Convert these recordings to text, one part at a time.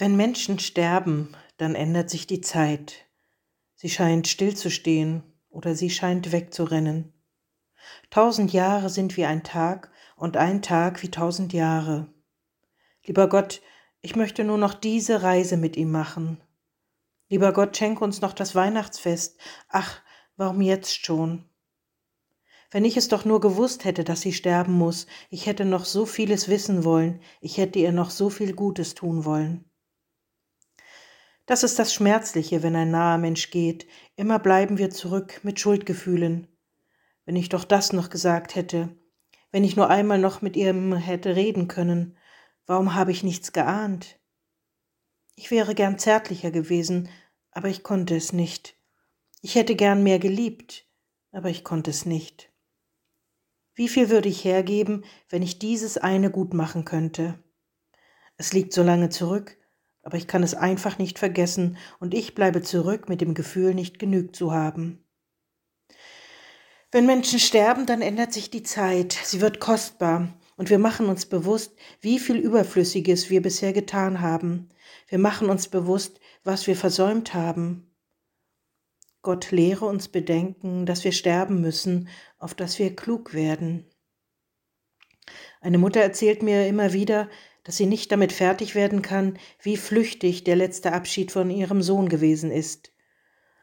Wenn Menschen sterben, dann ändert sich die Zeit. Sie scheint stillzustehen oder sie scheint wegzurennen. Tausend Jahre sind wie ein Tag und ein Tag wie tausend Jahre. Lieber Gott, ich möchte nur noch diese Reise mit ihm machen. Lieber Gott, schenk uns noch das Weihnachtsfest. Ach, warum jetzt schon? Wenn ich es doch nur gewusst hätte, dass sie sterben muss, ich hätte noch so vieles wissen wollen, ich hätte ihr noch so viel Gutes tun wollen. Das ist das Schmerzliche, wenn ein naher Mensch geht. Immer bleiben wir zurück mit Schuldgefühlen. Wenn ich doch das noch gesagt hätte, wenn ich nur einmal noch mit ihr hätte reden können, warum habe ich nichts geahnt? Ich wäre gern zärtlicher gewesen, aber ich konnte es nicht. Ich hätte gern mehr geliebt, aber ich konnte es nicht. Wie viel würde ich hergeben, wenn ich dieses eine gut machen könnte? Es liegt so lange zurück, aber ich kann es einfach nicht vergessen und ich bleibe zurück mit dem Gefühl, nicht genügt zu haben. Wenn Menschen sterben, dann ändert sich die Zeit, sie wird kostbar und wir machen uns bewusst, wie viel Überflüssiges wir bisher getan haben. Wir machen uns bewusst, was wir versäumt haben. Gott lehre uns bedenken, dass wir sterben müssen, auf dass wir klug werden. Eine Mutter erzählt mir immer wieder, dass sie nicht damit fertig werden kann, wie flüchtig der letzte Abschied von ihrem Sohn gewesen ist.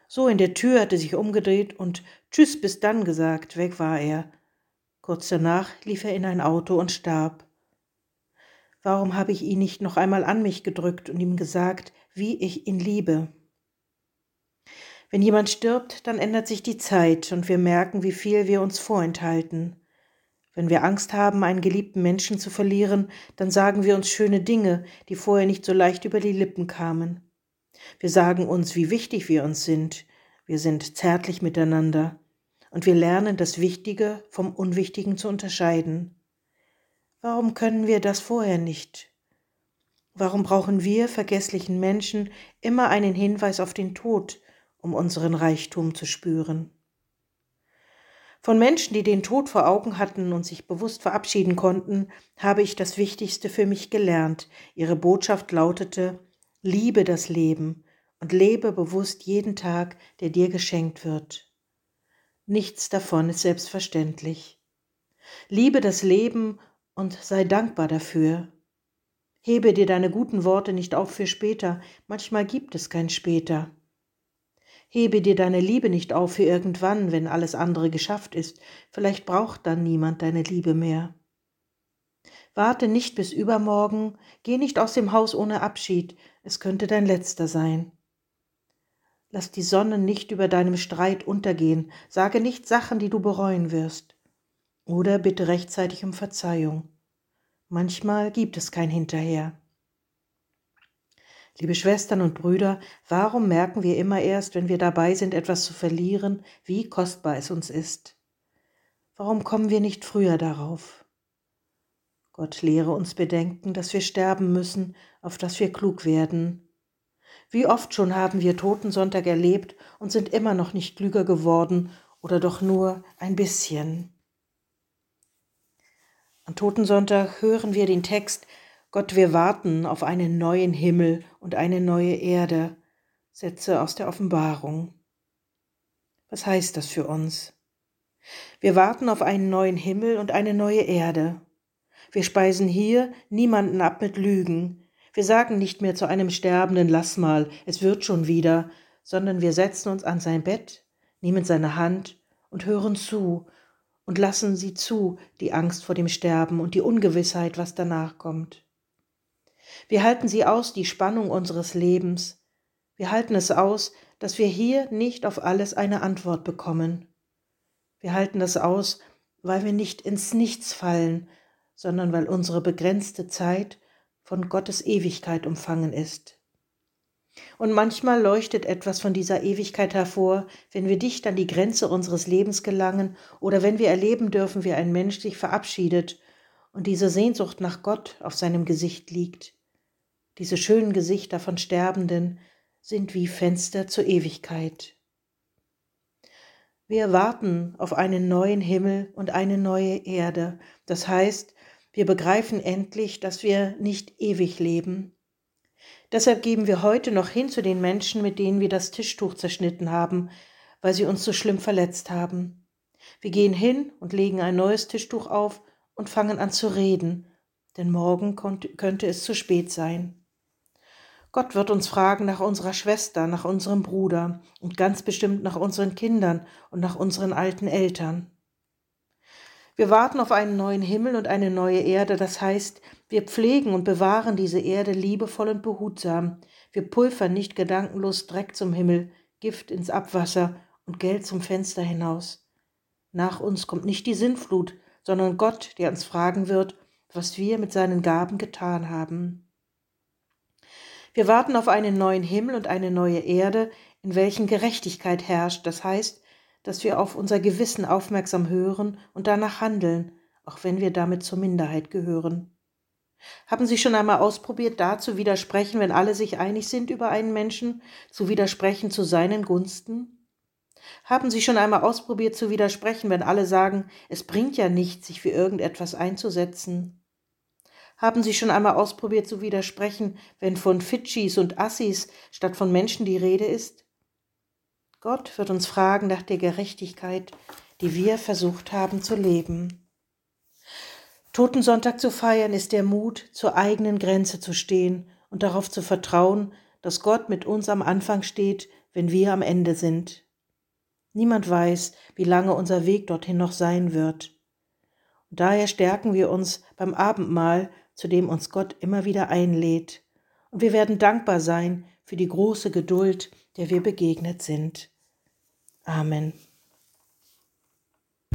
So in der Tür hatte sich umgedreht und Tschüss bis dann gesagt, weg war er. Kurz danach lief er in ein Auto und starb. Warum habe ich ihn nicht noch einmal an mich gedrückt und ihm gesagt, wie ich ihn liebe? Wenn jemand stirbt, dann ändert sich die Zeit und wir merken, wie viel wir uns vorenthalten. Wenn wir Angst haben, einen geliebten Menschen zu verlieren, dann sagen wir uns schöne Dinge, die vorher nicht so leicht über die Lippen kamen. Wir sagen uns, wie wichtig wir uns sind. Wir sind zärtlich miteinander. Und wir lernen das Wichtige vom Unwichtigen zu unterscheiden. Warum können wir das vorher nicht? Warum brauchen wir vergesslichen Menschen immer einen Hinweis auf den Tod, um unseren Reichtum zu spüren? Von Menschen, die den Tod vor Augen hatten und sich bewusst verabschieden konnten, habe ich das Wichtigste für mich gelernt. Ihre Botschaft lautete, liebe das Leben und lebe bewusst jeden Tag, der dir geschenkt wird. Nichts davon ist selbstverständlich. Liebe das Leben und sei dankbar dafür. Hebe dir deine guten Worte nicht auf für später, manchmal gibt es kein später. Hebe dir deine Liebe nicht auf für irgendwann, wenn alles andere geschafft ist, vielleicht braucht dann niemand deine Liebe mehr. Warte nicht bis übermorgen, geh nicht aus dem Haus ohne Abschied, es könnte dein letzter sein. Lass die Sonne nicht über deinem Streit untergehen, sage nicht Sachen, die du bereuen wirst. Oder bitte rechtzeitig um Verzeihung. Manchmal gibt es kein Hinterher. Liebe Schwestern und Brüder, warum merken wir immer erst, wenn wir dabei sind, etwas zu verlieren, wie kostbar es uns ist? Warum kommen wir nicht früher darauf? Gott lehre uns bedenken, dass wir sterben müssen, auf dass wir klug werden. Wie oft schon haben wir Totensonntag erlebt und sind immer noch nicht klüger geworden oder doch nur ein bisschen. An Totensonntag hören wir den Text, Gott, wir warten auf einen neuen Himmel und eine neue Erde. Sätze aus der Offenbarung. Was heißt das für uns? Wir warten auf einen neuen Himmel und eine neue Erde. Wir speisen hier niemanden ab mit Lügen. Wir sagen nicht mehr zu einem Sterbenden, lass mal, es wird schon wieder, sondern wir setzen uns an sein Bett, nehmen seine Hand und hören zu und lassen sie zu, die Angst vor dem Sterben und die Ungewissheit, was danach kommt. Wir halten sie aus, die Spannung unseres Lebens. Wir halten es aus, dass wir hier nicht auf alles eine Antwort bekommen. Wir halten das aus, weil wir nicht ins Nichts fallen, sondern weil unsere begrenzte Zeit von Gottes Ewigkeit umfangen ist. Und manchmal leuchtet etwas von dieser Ewigkeit hervor, wenn wir dicht an die Grenze unseres Lebens gelangen oder wenn wir erleben dürfen, wie ein Mensch sich verabschiedet und diese Sehnsucht nach Gott auf seinem Gesicht liegt. Diese schönen Gesichter von Sterbenden sind wie Fenster zur Ewigkeit. Wir warten auf einen neuen Himmel und eine neue Erde. Das heißt, wir begreifen endlich, dass wir nicht ewig leben. Deshalb geben wir heute noch hin zu den Menschen, mit denen wir das Tischtuch zerschnitten haben, weil sie uns so schlimm verletzt haben. Wir gehen hin und legen ein neues Tischtuch auf und fangen an zu reden, denn morgen könnte es zu spät sein. Gott wird uns fragen nach unserer Schwester, nach unserem Bruder und ganz bestimmt nach unseren Kindern und nach unseren alten Eltern. Wir warten auf einen neuen Himmel und eine neue Erde, das heißt, wir pflegen und bewahren diese Erde liebevoll und behutsam. Wir pulvern nicht gedankenlos Dreck zum Himmel, Gift ins Abwasser und Geld zum Fenster hinaus. Nach uns kommt nicht die Sinnflut, sondern Gott, der uns fragen wird, was wir mit seinen Gaben getan haben. Wir warten auf einen neuen Himmel und eine neue Erde, in welchen Gerechtigkeit herrscht, das heißt, dass wir auf unser Gewissen aufmerksam hören und danach handeln, auch wenn wir damit zur Minderheit gehören. Haben Sie schon einmal ausprobiert, da zu widersprechen, wenn alle sich einig sind über einen Menschen, zu widersprechen zu seinen Gunsten? Haben Sie schon einmal ausprobiert zu widersprechen, wenn alle sagen, es bringt ja nichts, sich für irgendetwas einzusetzen? Haben Sie schon einmal ausprobiert zu widersprechen, wenn von Fidschis und Assis statt von Menschen die Rede ist? Gott wird uns fragen nach der Gerechtigkeit, die wir versucht haben zu leben. Totensonntag zu feiern ist der Mut, zur eigenen Grenze zu stehen und darauf zu vertrauen, dass Gott mit uns am Anfang steht, wenn wir am Ende sind. Niemand weiß, wie lange unser Weg dorthin noch sein wird. Und daher stärken wir uns beim Abendmahl zu dem uns Gott immer wieder einlädt. Und wir werden dankbar sein für die große Geduld, der wir begegnet sind. Amen.